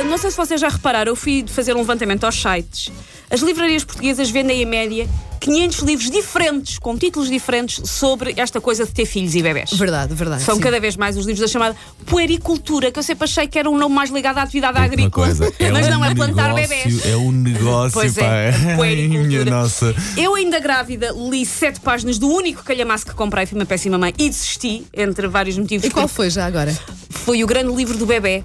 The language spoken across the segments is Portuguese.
Uh, não sei se vocês já repararam, eu fui fazer um levantamento aos sites. As livrarias portuguesas vendem em média 500 livros diferentes, com títulos diferentes, sobre esta coisa de ter filhos e bebés. Verdade, verdade. São sim. cada vez mais os livros da chamada puericultura, que eu sempre achei que era um nome mais ligado à atividade Uma agrícola. coisa, é mas um não é plantar negócio, bebés. É um negócio, Pois pá. é, puericultura. minha nossa. Eu, ainda grávida, li sete páginas do único calhamaço que comprei, fui uma péssima mãe, e desisti, entre vários motivos. E qual foi já agora? foi o grande livro do bebê.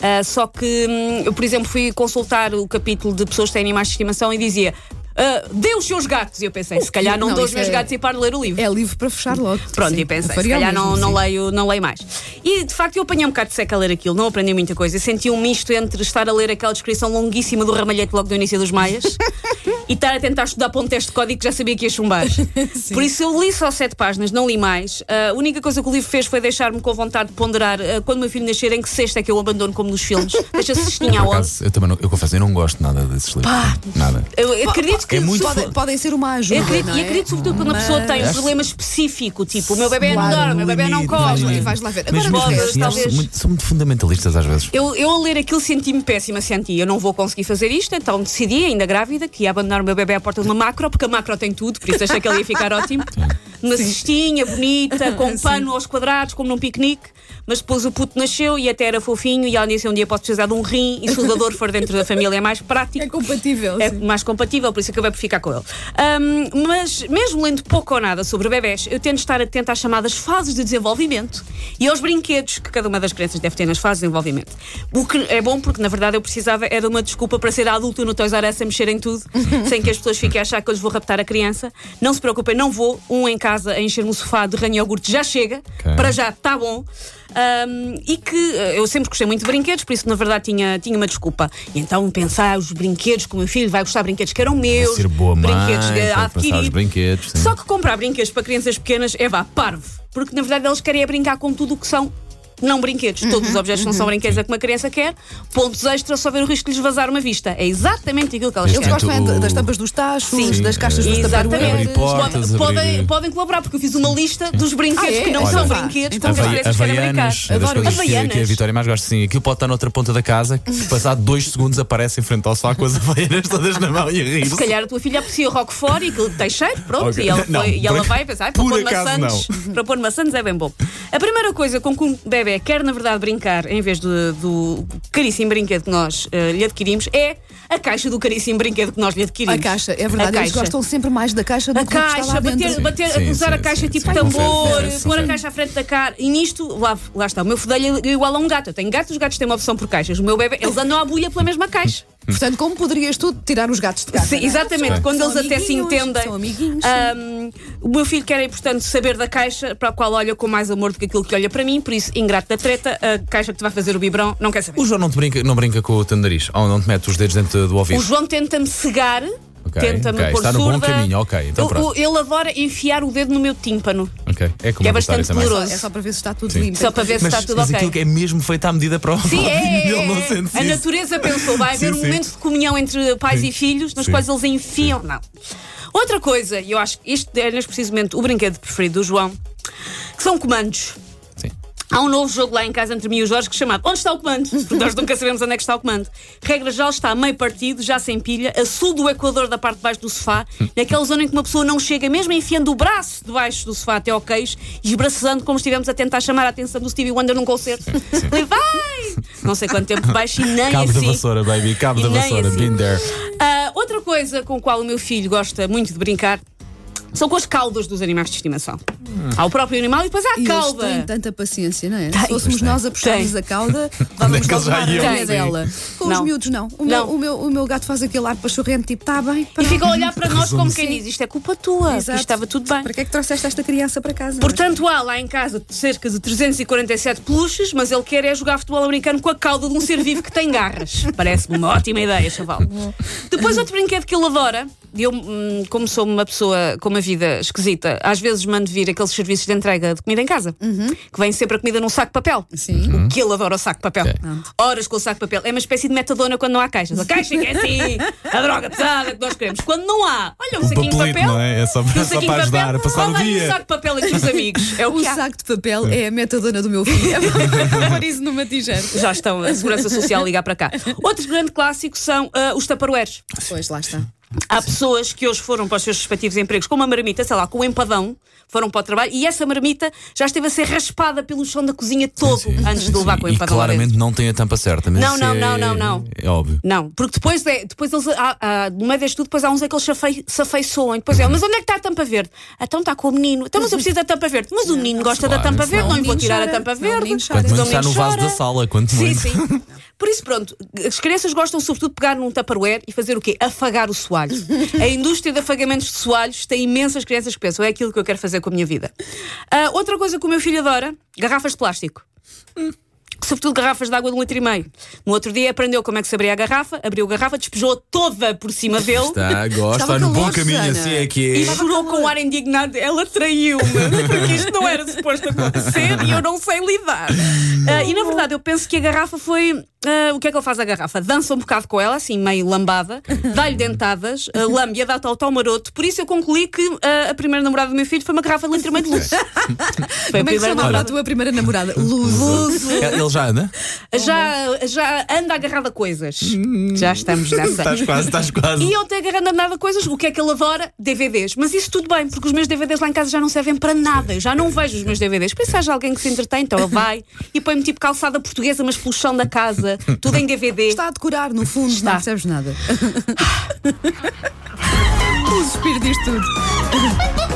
Ah, só que hum, eu, por exemplo, fui consultar o capítulo de pessoas que têm animais de estimação e dizia. ah, dê os seus gatos. E eu pensei, se calhar não, Não, dou os meus é- gatos e paro de ler o livro. É livro para fechar logo. Pronto, Sim, e pensei, se calhar não, não, leio, não leio mais. E de facto eu apanhei um bocado de seca a ler aquilo, não aprendi muita coisa. Eu senti um misto entre estar a ler aquela descrição longuíssima do ramalhete logo do início dos Maias e estar a tentar estudar para um teste de código que já sabia que ia chumbar. Por isso eu li só sete páginas, não li mais. Ah, a única coisa que o livro fez foi deixar-me com vontade de ponderar ah, quando o meu filho nascer em que sexta é que eu abandono como nos filmes. Deixa cestinha ao 11. acaso, eu também não, eu confesso, eu não gosto nada desses livros. Nada. Eu acredito que É muito fo- Podem ser uma ajuda. Eu acredito, não e é? acredito sobretudo quando a pessoa tem um problema específico, tipo, o meu bebê não Claro, dorme, o meu bebê não come. vai E vais lá ver. Agora que talvez- são muito, são muito fundamentalistas às vezes. Eu, eu a ler aquilo senti-me péssima, senti. Eu não vou conseguir fazer isto, então decidi, ainda grávida, que ia abandonar o meu bebê à porta de uma macro, porque a macro tem tudo, por isso achei que ele ia ficar ótimo. Uma cestinha bonita, com um pano aos quadrados, como num piquenique. Mas depois o puto nasceu e até era fofinho, e ela disse: um dia posso precisar de um rim, e se o for dentro da família é mais prático. É compatível. É sim. mais compatível, por isso acabei por ficar com ele. Ahm, mas, mesmo lendo pouco ou nada sobre bebés, eu tento estar atenta às chamadas fases de desenvolvimento e aos brinquedos que cada uma das crianças deve ter nas fases de desenvolvimento. O que é bom, porque na verdade eu precisava era uma desculpa para ser adulto no Toys R Us a mexer em tudo, sem que as pessoas fiquem a achar que eu lhes vou raptar a criança. Não se preocupem, não vou. Um em casa a encher-me o sofá de ranho e iogurte já chega. Ok. Para já, está bom. Ahm, e que eh, eu sempre gostei muito de brinquedos, por isso na verdade tinha, tinha uma desculpa. E então pensar os brinquedos que o meu filho vai gostar de brinquedos que eram meus, ser boa mãe, brinquedos de adquirir. brinquedos. Só que comprar brinquedos para crianças pequenas é vá, parvo. Porque na verdade eles querem é brincar com tudo o que são. Não brinquedos, todos os objetos não são brinquedos é que uma criança quer. Pontos extras só ver o risco de lhes vazar uma vista. É exatamente aquilo que elas Eles gostam é das tampas dos tachos, Sim. das caixas dos Exatamente. Portas, Podem, abrir- podem, podem colaborar, porque eu fiz uma lista dos brinquedos Ah, é? que não Olha, são brinquedos Então que as crianças querem brincar. É das Adoro coisas que, Havaianas. que a Vitória mais gosta. Sim, aquilo pode estar noutra ponta da casa, que passado dois segundos aparece em frente ao sofá com as havaianas todas na mão e a rir. Se calhar a tua filha aprecia o Roquefort e aquilo tem cheiro, pronto, Ok. e ela, Não, foi- e ela vai pensar, "Ai, para pôr maçãs, para pôr maçãs é bem bom. A primeira coisa com que um bebê quer, na verdade, brincar, em vez de- do caríssimo brinquedo que nós eh, lhe adquirimos, é a caixa do caríssimo brinquedo que nós lhe adquirimos. A caixa, é verdade, A eles caixa. gostam sempre mais da caixa do A que do que está caixa, bater, bater, Sim, usar sim, a caixa sim, tipo sim, tambor, pôr a caixa à frente da cara. E nisto, lá, lá está, o meu fedelho é igual a um gato. Eu tenho gatos, os gatos têm uma opção por caixas. O meu bebê, eles andam à bulha pela mesma caixa. Portanto, como poderias tu tirar os gatos de casa? Sim, é? exatamente, São- quando são eles até se entendem. São amiguinhos. Ahm, o meu filho quer, portanto, saber da caixa para a qual olha com mais amor do que aquilo que olha para mim, por isso, ingrato da treta, a caixa que te vai fazer o biberão, não quer saber. O João não, te brinca, não brinca com o teu nariz? Ou não te mete os dedos dentro do ouvido? O João tenta-me cegar, Ok, tenta-me ok, pôr está no bom caminho, ok, então pronto. ele adora enfiar o dedo no meu tímpano, Ok, É como que é bastante doloroso. É só para ver se está tudo Sim. limpo. Só para ver se Mas, está tudo mas ok. aquilo que é mesmo feito à medida para o Sim, é, Ele é, sente A natureza pensou, vai haver Sim, um sim. momento de comunhão entre pais Sim. e filhos, nos Sim. quais eles enfiam. Não. Outra coisa, e eu acho que isto é neste precisamente o brinquedo preferido do João, que são comandos. Sim. Há um novo jogo lá em casa entre mim e o Jorge que é chamado Onde está o comando? Porque nós nunca sabemos onde é que está o comando. Regra geral está meio partido, já sem pilha, a sul do Equador da parte de baixo do sofá, naquela zona em que uma pessoa não chega, mesmo enfiando o braço debaixo do sofá até ao queixo e esbraçando como estivemos a tentar chamar a atenção do Stevie Wonder num concerto. Falei, vai! Não sei quanto tempo baixo e nem Cabo da assim. vassoura, baby, cabo da vassoura, assim. been there. Ah, outra coisa com a qual o meu filho gosta muito de brincar são com as caudas dos animais de estimação. Há o próprio animal e depois há a E eles cauda. têm tanta paciência, não é? Tem. Se fôssemos nós a puxarmos a cauda, Onde é vamos que eles já levar a dela. Com Não. os miúdos, não. O meu, Não. o, meu, o meu gato faz aquele ar pachorrento, tipo, está bem. E fica a olhar para nós como quem diz: isto é culpa tua, Exato. isto estava tudo bem. Para que é que trouxeste esta criança para casa? Portanto, há lá em casa cerca de 347 peluches, mas ele quer é jogar futebol americano com a cauda de um ser vivo que tem garras. Parece-me uma ótima ideia, chaval. Depois, outro brinquedo que ele adora, eu, hum, como sou uma pessoa com uma vida esquisita, às vezes mando vir aqueles serviços de entrega de comida em casa, que vem sempre a comida num saco de papel. Sim. O que ele adora o saco de papel. Horas com o saco de papel. É uma espécie de metadona quando não há caixas. A caixa que é assim, a droga pesada que nós queremos. Quando não há, olha um Um saquinho de papelito, papel. não é? É só- um é só saquinho para de papel, ajudar a passar o rola aí dia. um saco de papel entre os amigos. É o O saco de papel é a metadona do meu filho. É para pôr isso numa t-shirt. Já estão a Segurança Social ligar para cá. Outro grande clássico são ah, os taparoeiros. Pois, lá está. Há pessoas que hoje foram para os seus respectivos empregos com uma marmita, sei lá, com um empadão, foram para o trabalho e essa marmita já esteve a ser raspada pelo chão da cozinha todo antes de levar com o E empadão dentro. claramente não tem a tampa certa. Mas Não, não, é- não, não, não. É óbvio. Não, porque depois, é, depois eles, há, há, no meio deste tudo, depois há uns é que eles se afei- se afeiçoam. Depois é, mas onde é que está a tampa verde? Então está com o menino. Então, mas eu preciso da tampa verde. Mas o menino gosta da claro, tampa verde, não o lhe vou menino tirar a chora, tampa senão o verde. menino chora. Quanto muito Senão o está no menino vaso da sala, quanto Sim, muito. sim. Por isso, pronto, as crianças gostam sobretudo de pegar num tupperware e fazer o quê? Afagar o soalho. A indústria de afagamentos de soalhos tem imensas crianças que pensam, é aquilo que eu quero fazer com a minha vida. Ah, outra coisa que o meu filho adora, garrafas de plástico. Sobretudo garrafas de água de um litro e meio. No outro dia aprendeu como é que se abria a garrafa, abriu a garrafa, despejou toda por cima dele. Está, gosta, está no bom caminho, Susana. assim é que E é. chorou com um ar indignado. Ela traiu-me, porque isto não era suposto acontecer e eu não sei lidar. Ah, e na verdade, eu penso que a garrafa foi. ah, o que é que ele faz à garrafa? Dança um bocado com ela, assim, meio lambada, dá-lhe dentadas, uh, lambe-a, dá-te ao tal maroto. Por isso eu concluí que ah, a primeira namorada do meu filho foi uma garrafa de litro e meio de luz. Foi a Como é que se primeira chamava a namorada. tua primeira namorada? Luz. Ele já anda? Já, já anda agarrado a coisas. Já estamos nessa. Estás quase, estás quase. E eu tenho agarrando a coisas, o que é que ele adora? DVDs. Mas isso tudo bem, porque os meus DVDs lá em casa já não servem para nada. Eu já não vejo os meus DVDs. Por isso, se haja alguém que se entretém, então ele vai e põe-me tipo calçada portuguesa, mas pelo chão da casa, tudo em DVD. Está a decorar, no fundo, Está. não percebes nada. o suspiro diz tudo.